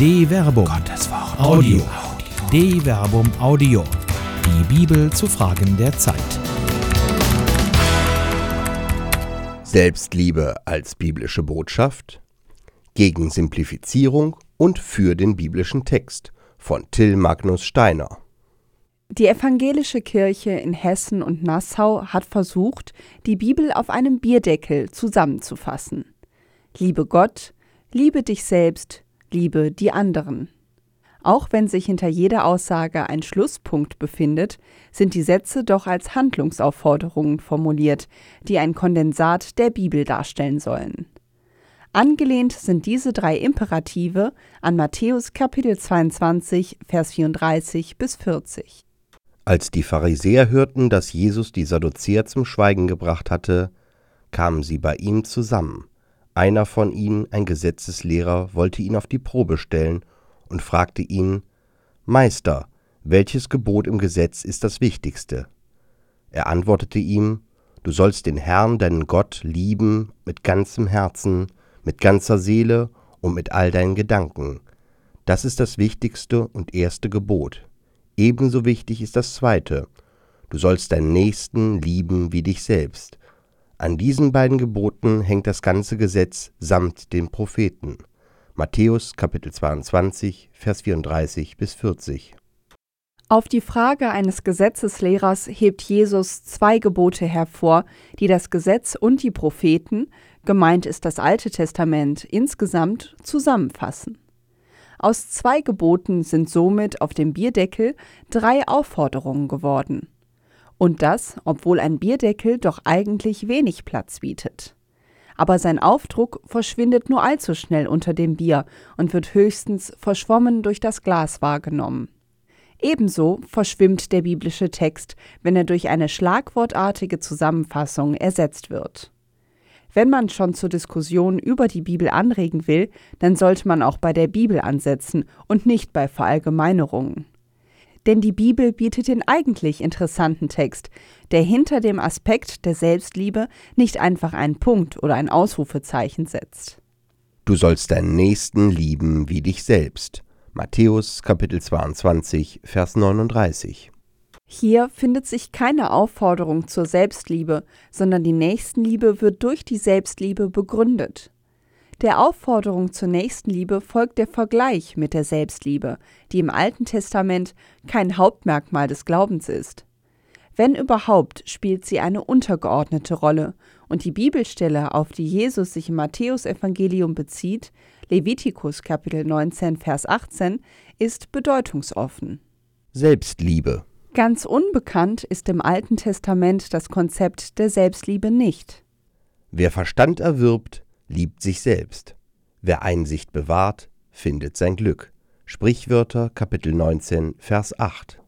De Verbum. Gottes Wort. Audio. De Verbum Audio. Die Bibel zu Fragen der Zeit. Selbstliebe als biblische Botschaft. Gegen Simplifizierung und für den biblischen Text von Till Magnus Steiner. Die evangelische Kirche in Hessen und Nassau hat versucht, die Bibel auf einem Bierdeckel zusammenzufassen. Liebe Gott, liebe dich selbst, liebe die anderen. Auch wenn sich hinter jeder Aussage ein Schlusspunkt befindet, sind die Sätze doch als Handlungsaufforderungen formuliert, die ein Kondensat der Bibel darstellen sollen. Angelehnt sind diese drei Imperative an Matthäus Kapitel 22, Vers 34 bis 40. Als die Pharisäer hörten, dass Jesus die Sadduzäer zum Schweigen gebracht hatte, kamen sie bei ihm zusammen. Einer von ihnen, ein Gesetzeslehrer, wollte ihn auf die Probe stellen und fragte ihn, Meister, welches Gebot im Gesetz ist das wichtigste? Er antwortete ihm, Du sollst den Herrn, deinen Gott, lieben mit ganzem Herzen, mit ganzer Seele und mit all deinen Gedanken. Das ist das wichtigste und erste Gebot. Ebenso wichtig ist das zweite. Du sollst deinen Nächsten lieben wie dich selbst. An diesen beiden Geboten hängt das ganze Gesetz samt den Propheten. Matthäus Kapitel 22, Vers 34 bis 40. Auf die Frage eines Gesetzeslehrers hebt Jesus zwei Gebote hervor, die das Gesetz und die Propheten, gemeint ist das Alte Testament, insgesamt zusammenfassen. Aus zwei Geboten sind somit auf dem Bierdeckel drei Aufforderungen geworden. Und das, obwohl ein Bierdeckel doch eigentlich wenig Platz bietet. Aber sein Aufdruck verschwindet nur allzu schnell unter dem Bier und wird höchstens verschwommen durch das Glas wahrgenommen. Ebenso verschwimmt der biblische Text, wenn er durch eine schlagwortartige Zusammenfassung ersetzt wird. Wenn man schon zur Diskussion über die Bibel anregen will, dann sollte man auch bei der Bibel ansetzen und nicht bei Verallgemeinerungen denn die Bibel bietet den eigentlich interessanten Text, der hinter dem Aspekt der Selbstliebe nicht einfach einen Punkt oder ein Ausrufezeichen setzt. Du sollst deinen Nächsten lieben wie dich selbst. Matthäus Kapitel 22, Vers 39. Hier findet sich keine Aufforderung zur Selbstliebe, sondern die Nächstenliebe wird durch die Selbstliebe begründet. Der Aufforderung zur Nächstenliebe folgt der Vergleich mit der Selbstliebe, die im Alten Testament kein Hauptmerkmal des Glaubens ist. Wenn überhaupt, spielt sie eine untergeordnete Rolle, und die Bibelstelle, auf die Jesus sich im Matthäusevangelium bezieht, Levitikus Kapitel 19 Vers 18, ist bedeutungsoffen. Selbstliebe. Ganz unbekannt ist im Alten Testament das Konzept der Selbstliebe nicht. Wer Verstand erwirbt, liebt sich selbst. Wer Einsicht bewahrt, findet sein Glück. Sprichwörter Kapitel 19 Vers 8.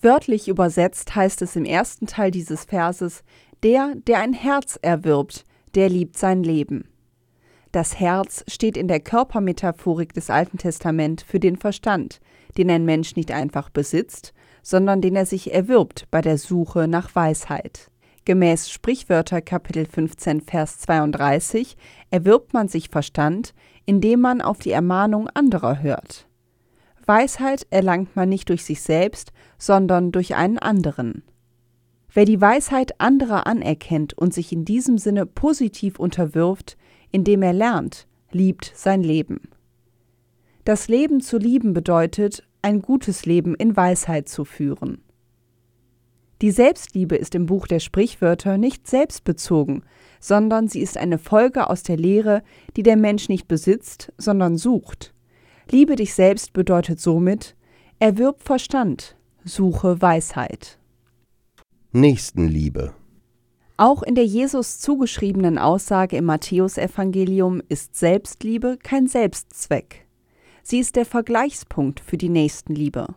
Wörtlich übersetzt heißt es im ersten Teil dieses Verses, der, der ein Herz erwirbt, der liebt sein Leben. Das Herz steht in der Körpermetaphorik des Alten Testament für den Verstand, den ein Mensch nicht einfach besitzt, sondern den er sich erwirbt bei der Suche nach Weisheit. Gemäß Sprichwörter Kapitel 15 Vers 32 erwirbt man sich Verstand, indem man auf die Ermahnung anderer hört. Weisheit erlangt man nicht durch sich selbst, sondern durch einen anderen. Wer die Weisheit anderer anerkennt und sich in diesem Sinne positiv unterwirft, indem er lernt, liebt sein Leben. Das Leben zu lieben bedeutet, ein gutes Leben in Weisheit zu führen. Die Selbstliebe ist im Buch der Sprichwörter nicht selbstbezogen, sondern sie ist eine Folge aus der Lehre, die der Mensch nicht besitzt, sondern sucht. Liebe dich selbst bedeutet somit, erwirb Verstand, suche Weisheit. Nächstenliebe. Auch in der Jesus zugeschriebenen Aussage im Matthäusevangelium ist Selbstliebe kein Selbstzweck. Sie ist der Vergleichspunkt für die Nächstenliebe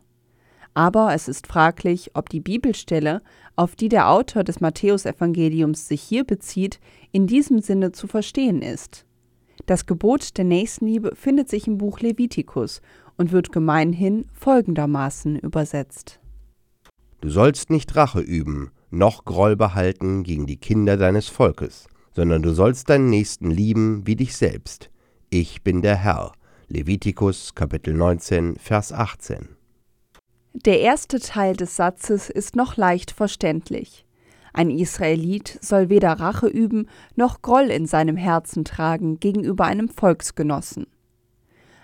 aber es ist fraglich, ob die Bibelstelle, auf die der Autor des Matthäusevangeliums sich hier bezieht, in diesem Sinne zu verstehen ist. Das Gebot der Nächstenliebe findet sich im Buch Levitikus und wird gemeinhin folgendermaßen übersetzt. Du sollst nicht Rache üben, noch Groll behalten gegen die Kinder deines Volkes, sondern du sollst deinen Nächsten lieben wie dich selbst. Ich bin der Herr. Levitikus Kapitel 19, Vers 18. Der erste Teil des Satzes ist noch leicht verständlich. Ein Israelit soll weder Rache üben noch Groll in seinem Herzen tragen gegenüber einem Volksgenossen.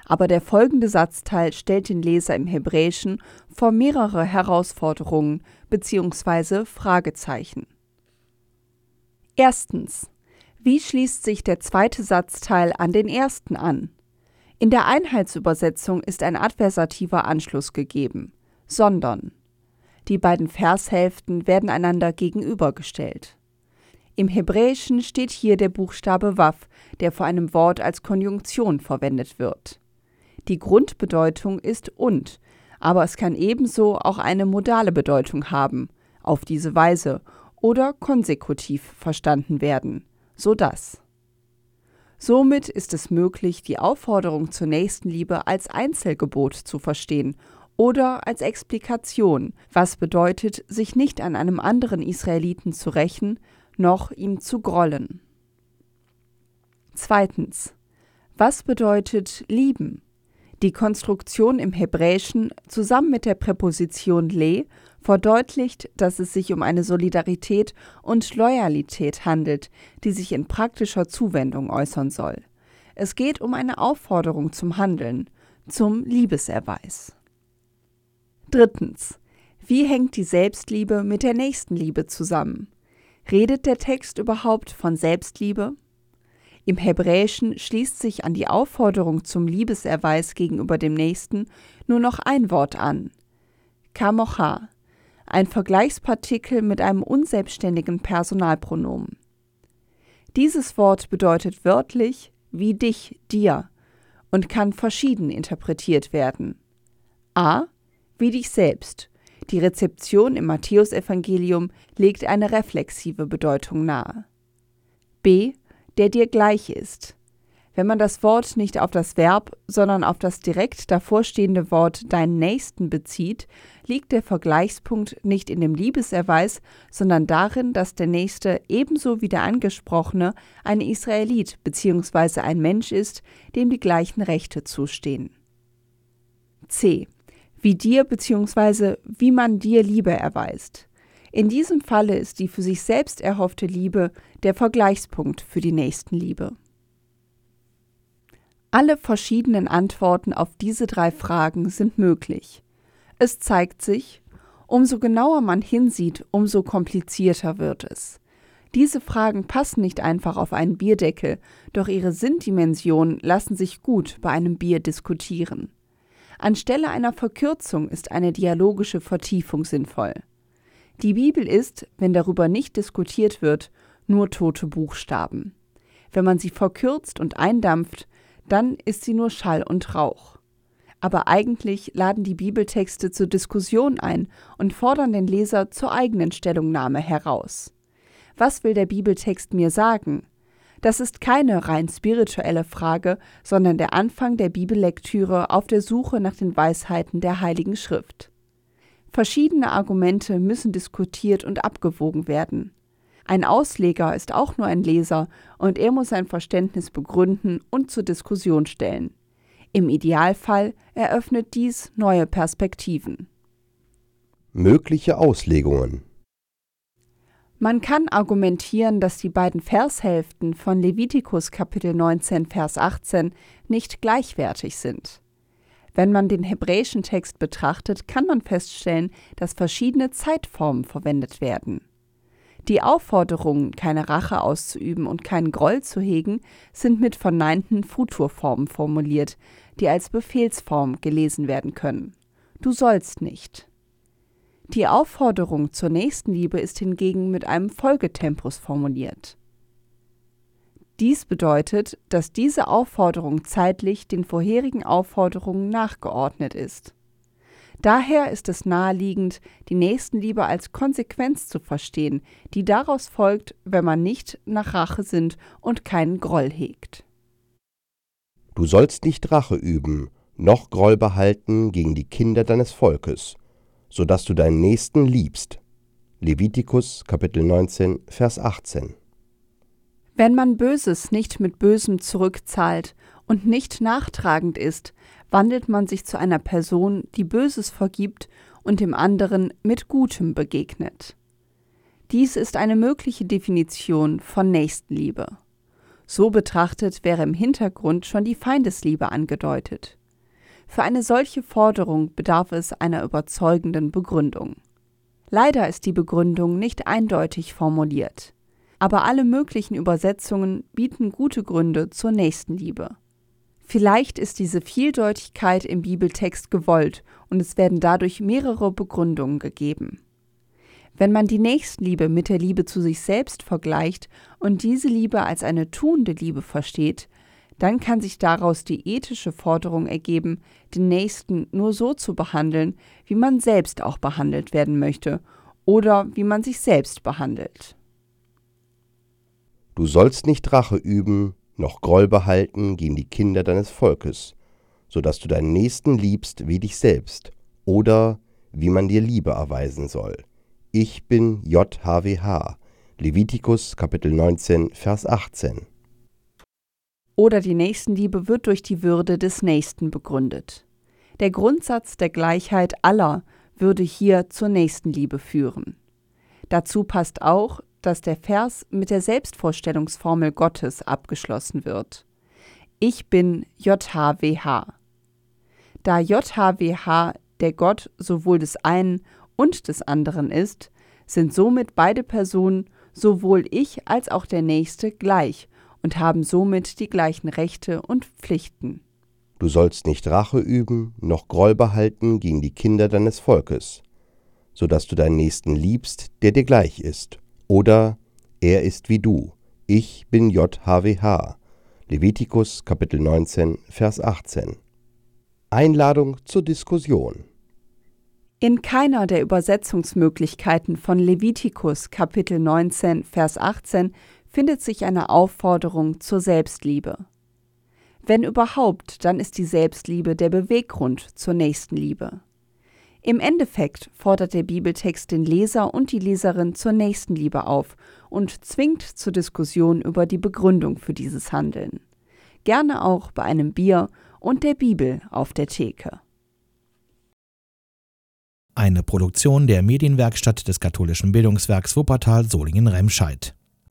Aber der folgende Satzteil stellt den Leser im Hebräischen vor mehrere Herausforderungen bzw. Fragezeichen. Erstens. Wie schließt sich der zweite Satzteil an den ersten an? In der Einheitsübersetzung ist ein adversativer Anschluss gegeben, sondern. Die beiden Vershälften werden einander gegenübergestellt. Im Hebräischen steht hier der Buchstabe Waf, der vor einem Wort als Konjunktion verwendet wird. Die Grundbedeutung ist und, aber es kann ebenso auch eine modale Bedeutung haben, auf diese Weise, oder konsekutiv verstanden werden, so dass. Somit ist es möglich, die Aufforderung zur Nächstenliebe als Einzelgebot zu verstehen oder als Explikation, was bedeutet, sich nicht an einem anderen Israeliten zu rächen, noch ihm zu grollen. Zweitens. Was bedeutet lieben? Die Konstruktion im Hebräischen zusammen mit der Präposition le verdeutlicht, dass es sich um eine Solidarität und Loyalität handelt, die sich in praktischer Zuwendung äußern soll. Es geht um eine Aufforderung zum Handeln, zum Liebeserweis. Drittens. Wie hängt die Selbstliebe mit der Nächstenliebe zusammen? Redet der Text überhaupt von Selbstliebe? Im Hebräischen schließt sich an die Aufforderung zum Liebeserweis gegenüber dem Nächsten nur noch ein Wort an. Kamocha, ein Vergleichspartikel mit einem unselbstständigen Personalpronomen. Dieses Wort bedeutet wörtlich wie dich, dir und kann verschieden interpretiert werden. A. Wie dich selbst. Die Rezeption im Matthäusevangelium legt eine reflexive Bedeutung nahe. B. Der dir gleich ist. Wenn man das Wort nicht auf das Verb, sondern auf das direkt davorstehende Wort deinen Nächsten bezieht, liegt der Vergleichspunkt nicht in dem Liebeserweis, sondern darin, dass der Nächste ebenso wie der Angesprochene ein Israelit bzw. ein Mensch ist, dem die gleichen Rechte zustehen. C. Wie dir bzw. wie man dir Liebe erweist. In diesem Falle ist die für sich selbst erhoffte Liebe der Vergleichspunkt für die Nächstenliebe. Alle verschiedenen Antworten auf diese drei Fragen sind möglich. Es zeigt sich, umso genauer man hinsieht, umso komplizierter wird es. Diese Fragen passen nicht einfach auf einen Bierdeckel, doch ihre Sinndimensionen lassen sich gut bei einem Bier diskutieren. Anstelle einer Verkürzung ist eine dialogische Vertiefung sinnvoll. Die Bibel ist, wenn darüber nicht diskutiert wird, nur tote Buchstaben. Wenn man sie verkürzt und eindampft, dann ist sie nur Schall und Rauch. Aber eigentlich laden die Bibeltexte zur Diskussion ein und fordern den Leser zur eigenen Stellungnahme heraus. Was will der Bibeltext mir sagen? Das ist keine rein spirituelle Frage, sondern der Anfang der Bibellektüre auf der Suche nach den Weisheiten der Heiligen Schrift. Verschiedene Argumente müssen diskutiert und abgewogen werden. Ein Ausleger ist auch nur ein Leser und er muss sein Verständnis begründen und zur Diskussion stellen. Im Idealfall eröffnet dies neue Perspektiven. Mögliche Auslegungen Man kann argumentieren, dass die beiden Vershälften von Levitikus Kapitel 19 Vers 18 nicht gleichwertig sind. Wenn man den hebräischen Text betrachtet, kann man feststellen, dass verschiedene Zeitformen verwendet werden. Die Aufforderungen, keine Rache auszuüben und keinen Groll zu hegen, sind mit verneinten Futurformen formuliert, die als Befehlsform gelesen werden können. Du sollst nicht. Die Aufforderung zur Nächstenliebe ist hingegen mit einem Folgetempus formuliert. Dies bedeutet, dass diese Aufforderung zeitlich den vorherigen Aufforderungen nachgeordnet ist. Daher ist es naheliegend, die Nächstenliebe als Konsequenz zu verstehen, die daraus folgt, wenn man nicht nach Rache sinnt und keinen Groll hegt. Du sollst nicht Rache üben, noch Groll behalten gegen die Kinder deines Volkes, so dass du deinen Nächsten liebst. Levitikus Kapitel 19 Vers 18 Wenn man Böses nicht mit Bösem zurückzahlt und nicht nachtragend ist, wandelt man sich zu einer Person, die Böses vergibt und dem anderen mit Gutem begegnet. Dies ist eine mögliche Definition von Nächstenliebe. So betrachtet wäre im Hintergrund schon die Feindesliebe angedeutet. Für eine solche Forderung bedarf es einer überzeugenden Begründung. Leider ist die Begründung nicht eindeutig formuliert aber alle möglichen Übersetzungen bieten gute Gründe zur Nächstenliebe. Vielleicht ist diese Vieldeutigkeit im Bibeltext gewollt und es werden dadurch mehrere Begründungen gegeben. Wenn man die Nächstenliebe mit der Liebe zu sich selbst vergleicht und diese Liebe als eine tuende Liebe versteht, dann kann sich daraus die ethische Forderung ergeben, den Nächsten nur so zu behandeln, wie man selbst auch behandelt werden möchte oder wie man sich selbst behandelt. Du sollst nicht Rache üben, noch Groll behalten gegen die Kinder deines Volkes, so dass du deinen Nächsten liebst wie dich selbst, oder wie man dir Liebe erweisen soll. Ich bin JHWH. Levitikus Kapitel 19, Vers 18. Oder die Nächstenliebe wird durch die Würde des Nächsten begründet. Der Grundsatz der Gleichheit aller würde hier zur Nächstenliebe führen. Dazu passt auch, dass der Vers mit der Selbstvorstellungsformel Gottes abgeschlossen wird. Ich bin JHWH. Da JHWH der Gott sowohl des einen und des anderen ist, sind somit beide Personen, sowohl ich als auch der Nächste, gleich und haben somit die gleichen Rechte und Pflichten. Du sollst nicht Rache üben, noch Groll behalten gegen die Kinder deines Volkes, so dass du deinen Nächsten liebst, der dir gleich ist oder er ist wie du. Ich bin JHWH. Levitikus Kapitel 19, Vers 18. Einladung zur Diskussion. In keiner der Übersetzungsmöglichkeiten von Levitikus Kapitel 19, Vers 18 findet sich eine Aufforderung zur Selbstliebe. Wenn überhaupt, dann ist die Selbstliebe der Beweggrund zur Nächstenliebe. Im Endeffekt fordert der Bibeltext den Leser und die Leserin zur Nächstenliebe auf und zwingt zur Diskussion über die Begründung für dieses Handeln. Gerne auch bei einem Bier und der Bibel auf der Theke. Eine Produktion der Medienwerkstatt des katholischen Bildungswerks Wuppertal Solingen-Remscheid.